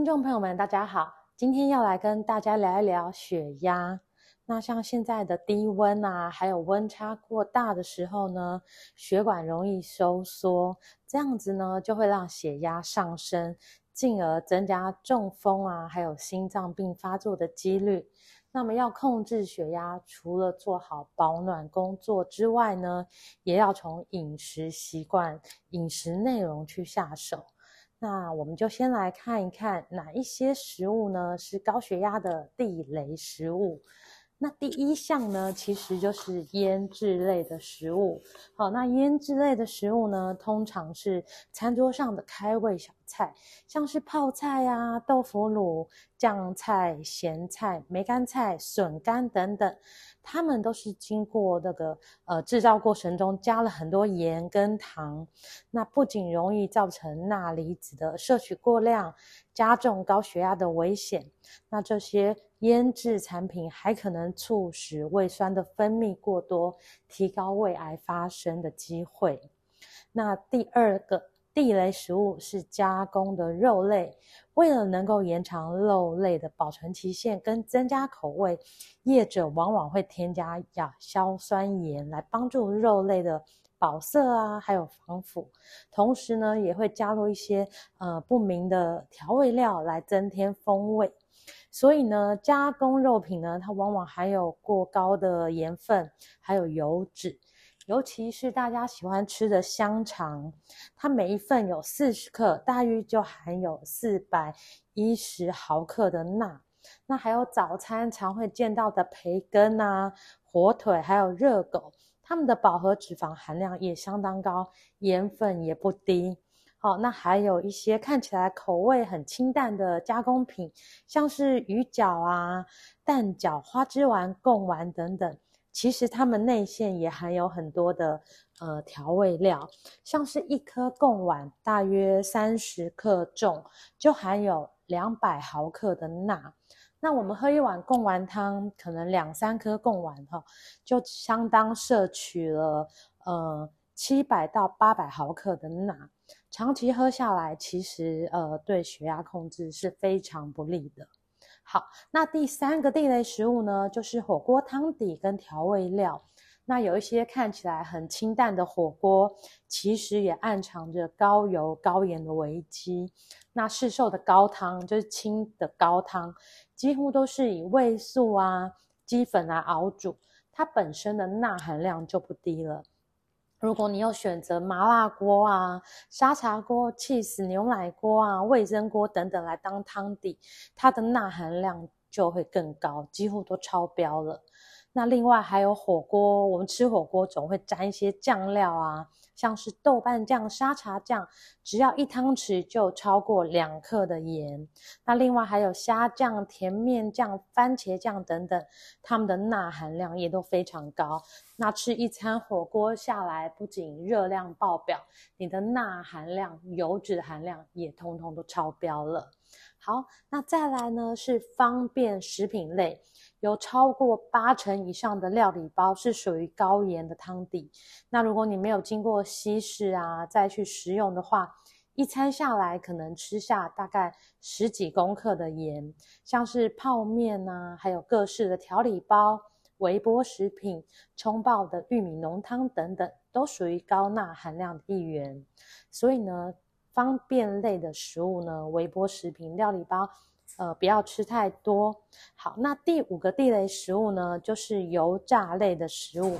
听众朋友们，大家好，今天要来跟大家聊一聊血压。那像现在的低温啊，还有温差过大的时候呢，血管容易收缩，这样子呢就会让血压上升，进而增加中风啊，还有心脏病发作的几率。那么要控制血压，除了做好保暖工作之外呢，也要从饮食习惯、饮食内容去下手。那我们就先来看一看哪一些食物呢是高血压的地雷食物。那第一项呢，其实就是腌制类的食物。好，那腌制类的食物呢，通常是餐桌上的开胃小菜，像是泡菜啊、豆腐乳、酱菜、咸菜、梅干菜、笋干等等，它们都是经过那个呃制造过程中加了很多盐跟糖。那不仅容易造成钠离子的摄取过量，加重高血压的危险。那这些腌制产品还可能促使胃酸的分泌过多，提高胃癌发生的机会。那第二个地雷食物是加工的肉类，为了能够延长肉类的保存期限跟增加口味，业者往往会添加亚硝酸盐来帮助肉类的保色啊，还有防腐。同时呢，也会加入一些呃不明的调味料来增添风味。所以呢，加工肉品呢，它往往含有过高的盐分，还有油脂，尤其是大家喜欢吃的香肠，它每一份有四十克，大约就含有四百一十毫克的钠。那还有早餐常会见到的培根啊、火腿，还有热狗，它们的饱和脂肪含量也相当高，盐分也不低。好，那还有一些看起来口味很清淡的加工品，像是鱼饺啊、蛋饺、花枝丸、贡丸等等，其实它们内馅也含有很多的呃调味料，像是一颗贡丸大约三十克重，就含有两百毫克的钠。那我们喝一碗贡丸汤，可能两三颗贡丸哈，就相当摄取了呃七百到八百毫克的钠。长期喝下来，其实呃对血压控制是非常不利的。好，那第三个地雷食物呢，就是火锅汤底跟调味料。那有一些看起来很清淡的火锅，其实也暗藏着高油高盐的危机。那市售的高汤就是清的高汤，几乎都是以味素啊、鸡粉来熬煮，它本身的钠含量就不低了。如果你要选择麻辣锅啊、沙茶锅、cheese 牛奶锅啊、味增锅等等来当汤底，它的钠含量就会更高，几乎都超标了。那另外还有火锅，我们吃火锅总会沾一些酱料啊。像是豆瓣酱、沙茶酱，只要一汤匙就超过两克的盐。那另外还有虾酱、甜面酱、番茄酱等等，它们的钠含量也都非常高。那吃一餐火锅下来，不仅热量爆表，你的钠含量、油脂含量也通通都超标了。好，那再来呢是方便食品类。有超过八成以上的料理包是属于高盐的汤底。那如果你没有经过稀释啊，再去食用的话，一餐下来可能吃下大概十几公克的盐。像是泡面啊，还有各式的调理包、微波食品、冲泡的玉米浓汤等等，都属于高钠含量的一员。所以呢，方便类的食物呢，微波食品、料理包。呃，不要吃太多。好，那第五个地雷食物呢，就是油炸类的食物，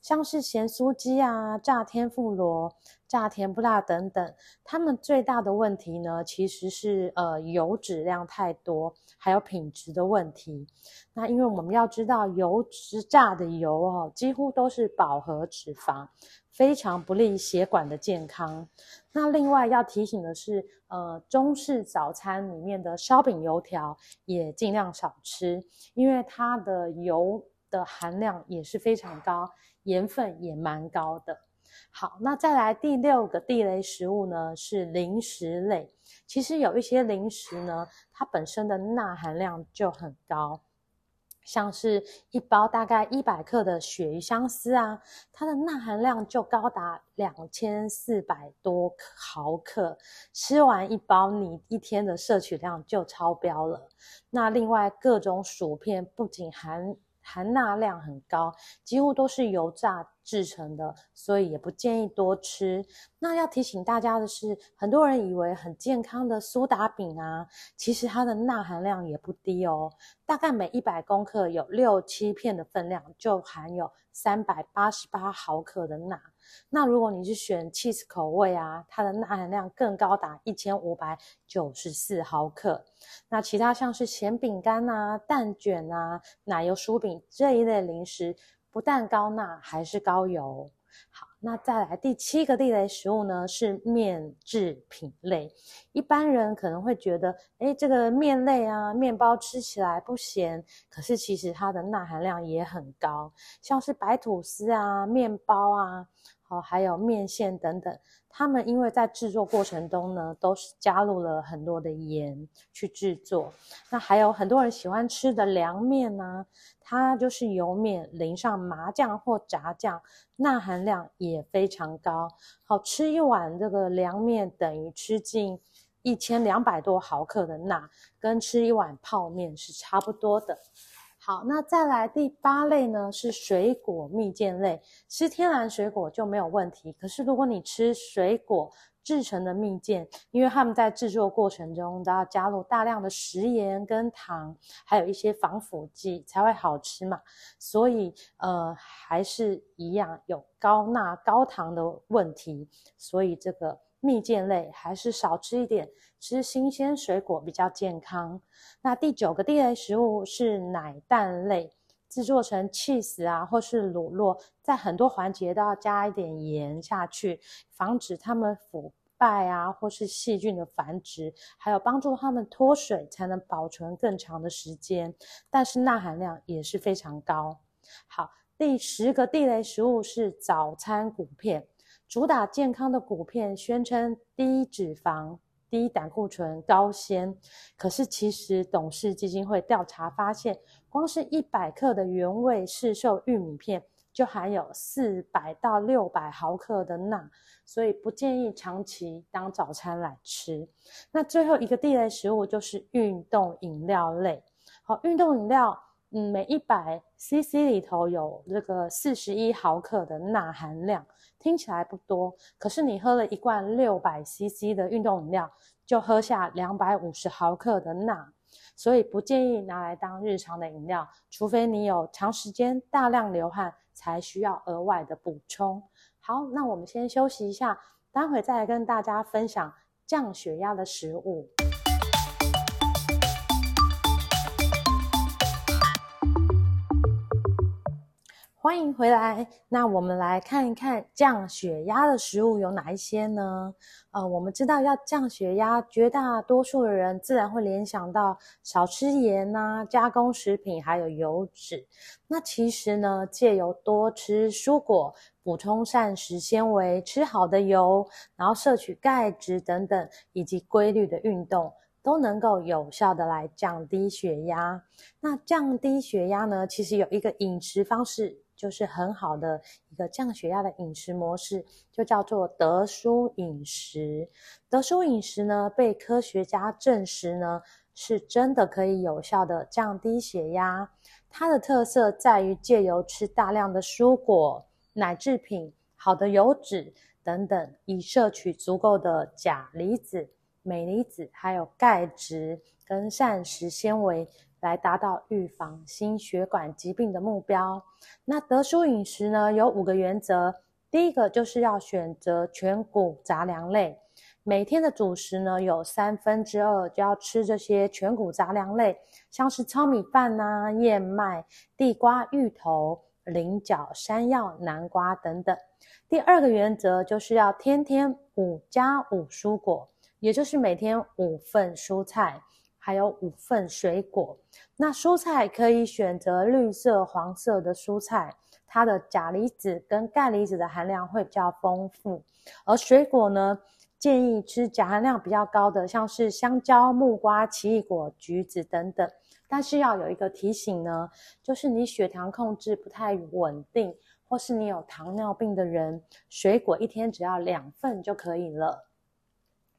像是咸酥鸡啊、炸天妇罗、炸甜不辣等等，它们最大的问题呢，其实是呃油脂量太多，还有品质的问题。那因为我们要知道，油脂炸的油哦，几乎都是饱和脂肪，非常不利血管的健康。那另外要提醒的是，呃，中式早餐里面的烧饼、油条也尽量少吃，因为它的油的含量也是非常高，盐分也蛮高的。好，那再来第六个地雷食物呢，是零食类。其实有一些零食呢，它本身的钠含量就很高，像是一包大概一百克的鳕鱼香丝啊，它的钠含量就高达两千四百多毫克，吃完一包，你一天的摄取量就超标了。那另外各种薯片不仅含含钠量很高，几乎都是油炸制成的，所以也不建议多吃。那要提醒大家的是，很多人以为很健康的苏打饼啊，其实它的钠含量也不低哦，大概每一百公克有六七片的分量，就含有三百八十八毫克的钠。那如果你是选 cheese 口味啊，它的钠含量更高达一千五百九十四毫克。那其他像是咸饼干啊、蛋卷啊、奶油薯饼这一类零食，不但高钠，还是高油。好，那再来第七个地雷食物呢，是面制品类。一般人可能会觉得，诶，这个面类啊，面包吃起来不咸，可是其实它的钠含量也很高，像是白吐司啊、面包啊。好，还有面线等等，他们因为在制作过程中呢，都是加入了很多的盐去制作。那还有很多人喜欢吃的凉面呢，它就是油面淋上麻酱或炸酱，钠含量也非常高。好，吃一碗这个凉面等于吃进一千两百多毫克的钠，跟吃一碗泡面是差不多的。好，那再来第八类呢，是水果蜜饯类。吃天然水果就没有问题，可是如果你吃水果制成的蜜饯，因为他们在制作过程中都要加入大量的食盐跟糖，还有一些防腐剂才会好吃嘛，所以呃还是一样有高钠高糖的问题，所以这个。蜜饯类还是少吃一点，吃新鲜水果比较健康。那第九个地雷食物是奶蛋类，制作成 cheese 啊或是乳酪，在很多环节都要加一点盐下去，防止它们腐败啊或是细菌的繁殖，还有帮助它们脱水，才能保存更长的时间。但是钠含量也是非常高。好，第十个地雷食物是早餐谷片。主打健康的谷片，宣称低脂肪、低胆固醇、高纤。可是其实董事基金会调查发现，光是一百克的原味市售玉米片就含有四百到六百毫克的钠，所以不建议长期当早餐来吃。那最后一个地雷食物就是运动饮料类。好，运动饮料，嗯，每一百 CC 里头有这个四十一毫克的钠含量。听起来不多，可是你喝了一罐六百 CC 的运动饮料，就喝下两百五十毫克的钠，所以不建议拿来当日常的饮料，除非你有长时间大量流汗，才需要额外的补充。好，那我们先休息一下，待会再来跟大家分享降血压的食物。欢迎回来。那我们来看一看降血压的食物有哪一些呢？呃，我们知道要降血压，绝大多数的人自然会联想到少吃盐呐、啊、加工食品还有油脂。那其实呢，借由多吃蔬果、补充膳食纤维、吃好的油，然后摄取钙质等等，以及规律的运动，都能够有效的来降低血压。那降低血压呢，其实有一个饮食方式。就是很好的一个降血压的饮食模式，就叫做得舒饮食。得舒饮食呢，被科学家证实呢，是真的可以有效的降低血压。它的特色在于借由吃大量的蔬果、奶制品、好的油脂等等，以摄取足够的钾离子、镁离子，还有钙质跟膳食纤维。来达到预防心血管疾病的目标。那得舒饮食呢，有五个原则：第一个就是要选择全谷杂粮类，每天的主食呢有三分之二就要吃这些全谷杂粮类，像是糙米饭啊、燕麦、地瓜、芋头、菱角、山药、南瓜等等。第二个原则就是要天天五加五蔬果，也就是每天五份蔬菜，还有五份水果。那蔬菜可以选择绿色、黄色的蔬菜。它的钾离子跟钙离子的含量会比较丰富，而水果呢，建议吃钾含量比较高的，像是香蕉、木瓜、奇异果、橘子等等。但是要有一个提醒呢，就是你血糖控制不太稳定，或是你有糖尿病的人，水果一天只要两份就可以了。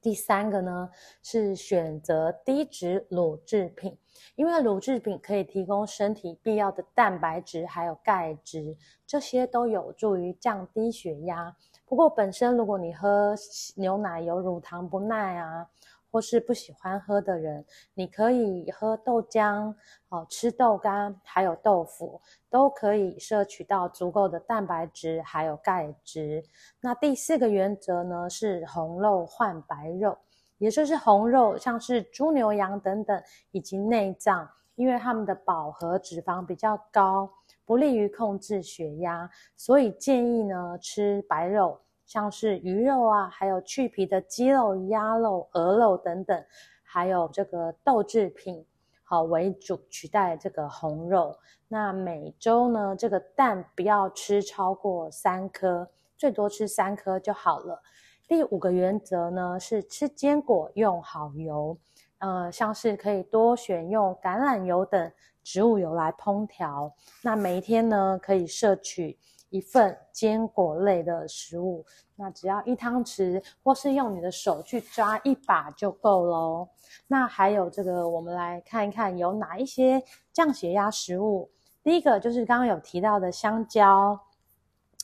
第三个呢，是选择低脂乳制品，因为乳制品可以提供身体必要的蛋白质还有钙质，这些都有助于降低血压。不过本身如果你喝牛奶有乳糖不耐啊，或是不喜欢喝的人，你可以喝豆浆，哦，吃豆干，还有豆腐，都可以摄取到足够的蛋白质，还有钙质。那第四个原则呢，是红肉换白肉，也就是红肉，像是猪、牛、羊等等，以及内脏，因为它们的饱和脂肪比较高，不利于控制血压，所以建议呢吃白肉。像是鱼肉啊，还有去皮的鸡肉、鸭肉、鹅肉等等，还有这个豆制品，好为主取代这个红肉。那每周呢，这个蛋不要吃超过三颗，最多吃三颗就好了。第五个原则呢是吃坚果用好油，呃，像是可以多选用橄榄油等植物油来烹调。那每一天呢可以摄取。一份坚果类的食物，那只要一汤匙，或是用你的手去抓一把就够喽。那还有这个，我们来看一看有哪一些降血压食物。第一个就是刚刚有提到的香蕉，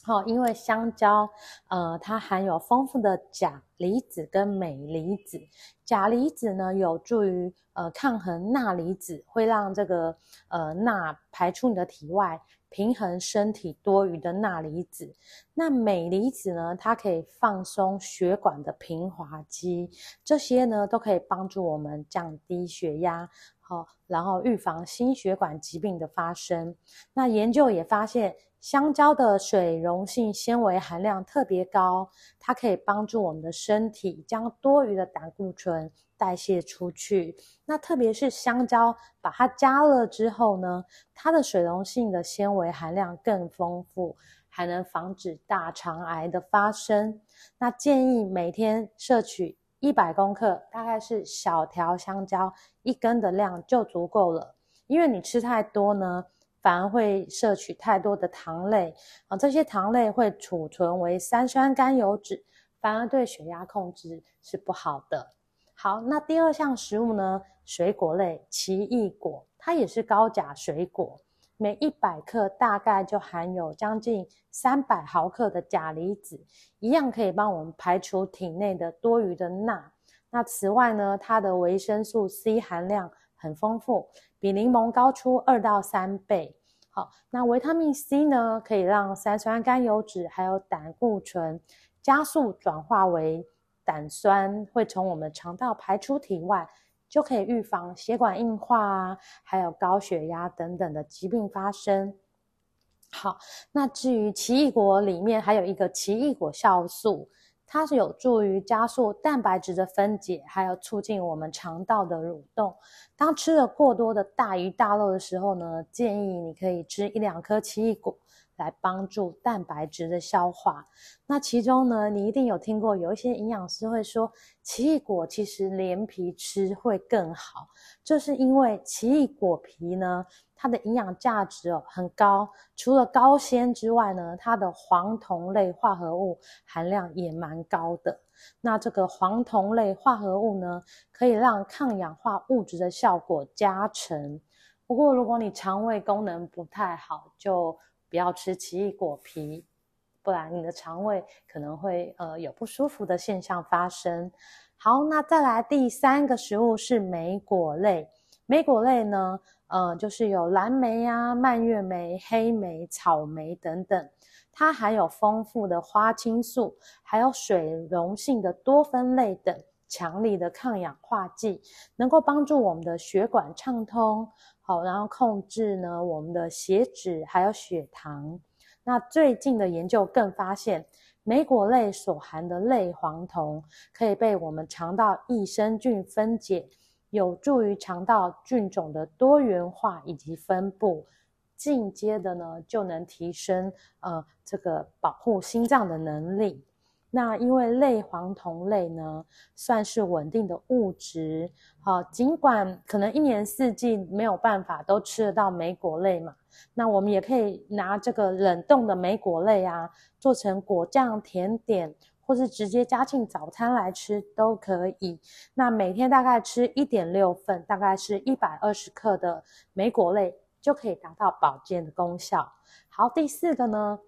好，因为香蕉，呃，它含有丰富的钾离子跟镁离子。钾离子呢，有助于呃抗衡钠离子，会让这个呃钠排出你的体外。平衡身体多余的钠离子，那镁离子呢？它可以放松血管的平滑肌，这些呢都可以帮助我们降低血压，好，然后预防心血管疾病的发生。那研究也发现，香蕉的水溶性纤维含量特别高，它可以帮助我们的身体将多余的胆固醇。代谢出去，那特别是香蕉，把它加热之后呢，它的水溶性的纤维含量更丰富，还能防止大肠癌的发生。那建议每天摄取一百公克，大概是小条香蕉一根的量就足够了。因为你吃太多呢，反而会摄取太多的糖类啊，这些糖类会储存为三酸甘油酯，反而对血压控制是不好的。好，那第二项食物呢？水果类，奇异果，它也是高钾水果，每一百克大概就含有将近三百毫克的钾离子，一样可以帮我们排除体内的多余的钠。那此外呢，它的维生素 C 含量很丰富，比柠檬高出二到三倍。好，那维他命 C 呢，可以让三酸甘油脂还有胆固醇加速转化为。胆酸会从我们肠道排出体外，就可以预防血管硬化啊，还有高血压等等的疾病发生。好，那至于奇异果里面还有一个奇异果酵素，它是有助于加速蛋白质的分解，还有促进我们肠道的蠕动。当吃了过多的大鱼大肉的时候呢，建议你可以吃一两颗奇异果。来帮助蛋白质的消化。那其中呢，你一定有听过，有一些营养师会说，奇异果其实连皮吃会更好。这是因为奇异果皮呢，它的营养价值哦很高，除了高纤之外呢，它的黄酮类化合物含量也蛮高的。那这个黄酮类化合物呢，可以让抗氧化物质的效果加成。不过如果你肠胃功能不太好，就不要吃奇异果皮，不然你的肠胃可能会呃有不舒服的现象发生。好，那再来第三个食物是莓果类。莓果类呢，呃，就是有蓝莓啊、蔓越莓、黑莓、草莓等等。它含有丰富的花青素，还有水溶性的多酚类等强力的抗氧化剂，能够帮助我们的血管畅通，然后控制呢我们的血脂还有血糖。那最近的研究更发现，莓果类所含的类黄酮可以被我们肠道益生菌分解，有助于肠道菌种的多元化以及分布。进阶的呢，就能提升呃这个保护心脏的能力。那因为类黄酮类呢，算是稳定的物质，好，尽管可能一年四季没有办法都吃得到莓果类嘛，那我们也可以拿这个冷冻的莓果类啊，做成果酱甜点，或是直接加进早餐来吃都可以。那每天大概吃一点六份，大概是一百二十克的莓果类，就可以达到保健的功效。好，第四个呢，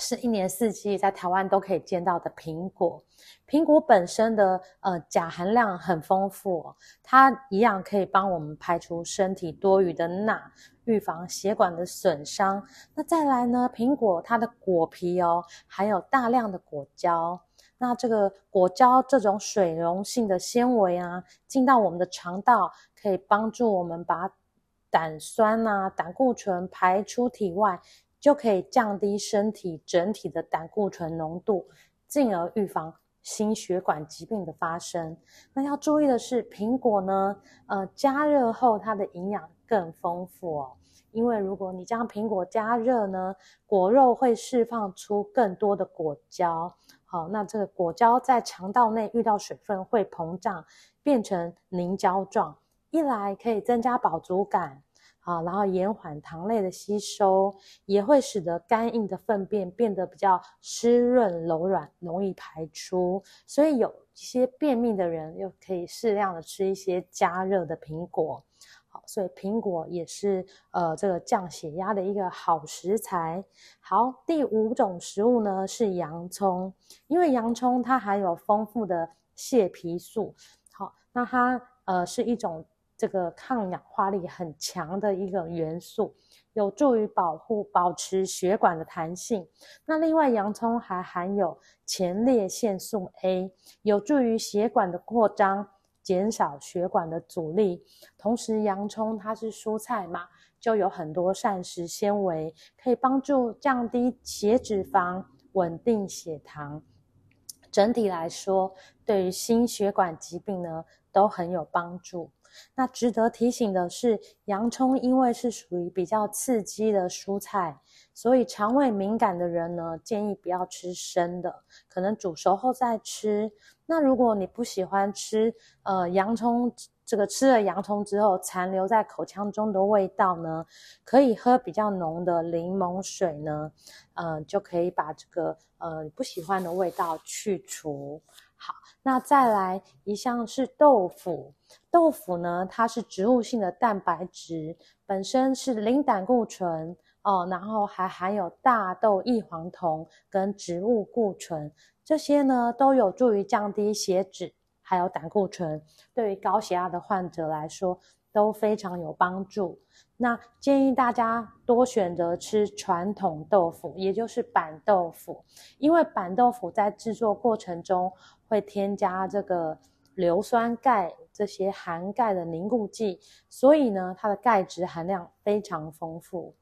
是一年四季在台湾都可以见到的苹果，苹果本身的呃钾含量很丰富，它一样可以帮我们排除身体多余的钠，预防血管的损伤。那再来呢，苹果它的果皮哦，含有大量的果胶，那这个果胶这种水溶性的纤维啊，进到我们的肠道，可以帮助我们把胆酸啊、胆固醇排出体外。就可以降低身体整体的胆固醇浓度，进而预防心血管疾病的发生。那要注意的是，苹果呢，呃，加热后它的营养更丰富哦。因为如果你将苹果加热呢，果肉会释放出更多的果胶。好，那这个果胶在肠道内遇到水分会膨胀，变成凝胶状，一来可以增加饱足感。啊，然后延缓糖类的吸收，也会使得干硬的粪便变得比较湿润柔软，容易排出。所以有一些便秘的人又可以适量的吃一些加热的苹果。好，所以苹果也是呃这个降血压的一个好食材。好，第五种食物呢是洋葱，因为洋葱它含有丰富的蟹皮素。好，那它呃是一种。这个抗氧化力很强的一个元素，有助于保护、保持血管的弹性。那另外，洋葱还含有前列腺素 A，有助于血管的扩张，减少血管的阻力。同时，洋葱它是蔬菜嘛，就有很多膳食纤维，可以帮助降低血脂肪，稳定血糖。整体来说，对于心血管疾病呢，都很有帮助。那值得提醒的是，洋葱因为是属于比较刺激的蔬菜，所以肠胃敏感的人呢，建议不要吃生的，可能煮熟后再吃。那如果你不喜欢吃，呃，洋葱这个吃了洋葱之后残留在口腔中的味道呢，可以喝比较浓的柠檬水呢，呃，就可以把这个呃不喜欢的味道去除。好，那再来一项是豆腐。豆腐呢，它是植物性的蛋白质，本身是零胆固醇哦，然后还含有大豆异黄酮跟植物固醇，这些呢都有助于降低血脂，还有胆固醇，对于高血压的患者来说都非常有帮助。那建议大家多选择吃传统豆腐，也就是板豆腐，因为板豆腐在制作过程中会添加这个硫酸钙这些含钙的凝固剂，所以呢，它的钙质含量非常丰富。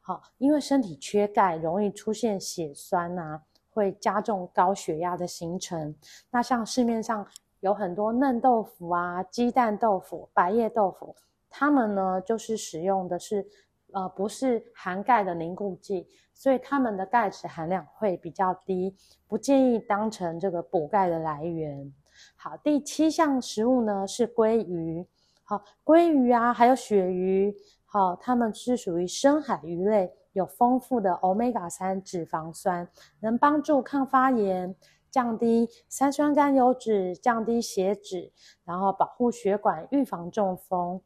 好，因为身体缺钙，容易出现血栓啊，会加重高血压的形成。那像市面上有很多嫩豆腐啊、鸡蛋豆腐、白叶豆腐。他们呢，就是使用的是，呃，不是含钙的凝固剂，所以他们的钙质含量会比较低，不建议当成这个补钙的来源。好，第七项食物呢是鲑鱼。好，鲑鱼啊，还有鳕鱼，好，它们是属于深海鱼类，有丰富的 Omega 三脂肪酸，能帮助抗发炎，降低三酸甘油脂，降低血脂，然后保护血管，预防中风。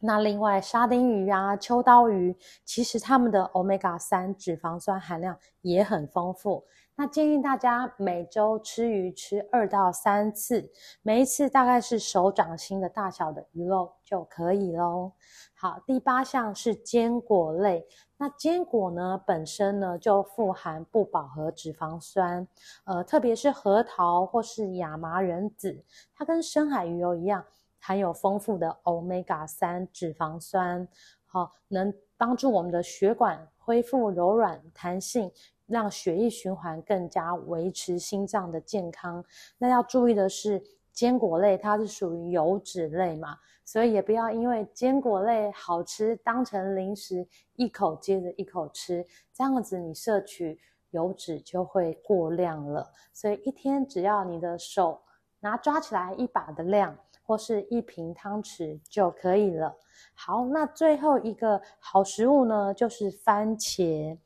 那另外，沙丁鱼啊、秋刀鱼，其实它们的欧米伽三脂肪酸含量也很丰富，那建议大家每周吃鱼吃二到三次，每一次大概是手掌心的大小的鱼肉就可以喽。好，第八项是坚果类。那坚果呢，本身呢就富含不饱和脂肪酸，呃，特别是核桃或是亚麻仁籽，它跟深海鱼油一样，含有丰富的 Omega 三脂肪酸，好，能帮助我们的血管恢复柔软弹性。让血液循环更加维持心脏的健康。那要注意的是，坚果类它是属于油脂类嘛，所以也不要因为坚果类好吃当成零食，一口接着一口吃，这样子你摄取油脂就会过量了。所以一天只要你的手拿抓起来一把的量，或是一瓶汤匙就可以了。好，那最后一个好食物呢，就是番茄。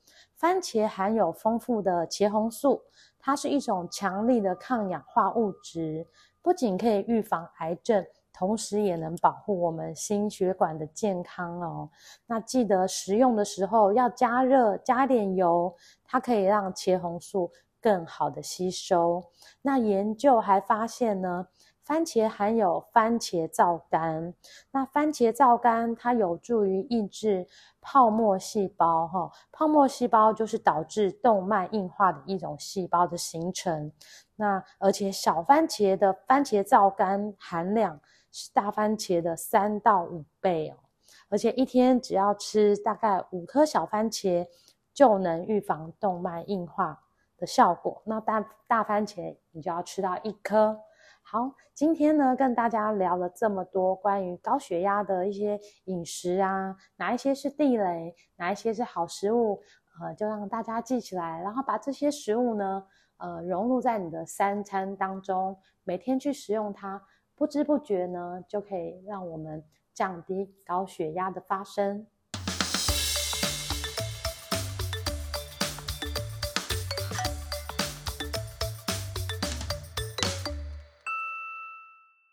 番茄含有丰富的茄红素，它是一种强力的抗氧化物质，不仅可以预防癌症，同时也能保护我们心血管的健康哦。那记得食用的时候要加热，加点油，它可以让茄红素更好的吸收。那研究还发现呢，番茄含有番茄皂苷，那番茄皂苷它有助于抑制泡沫细胞，哈，泡沫细胞就是导致动脉硬化的一种细胞的形成。那而且小番茄的番茄皂苷含量是大番茄的三到五倍哦，而且一天只要吃大概五颗小番茄，就能预防动脉硬化的效果。那大大番茄你就要吃到一颗。好，今天呢，跟大家聊了这么多关于高血压的一些饮食啊，哪一些是地雷，哪一些是好食物，呃，就让大家记起来，然后把这些食物呢，呃，融入在你的三餐当中，每天去食用它，不知不觉呢，就可以让我们降低高血压的发生。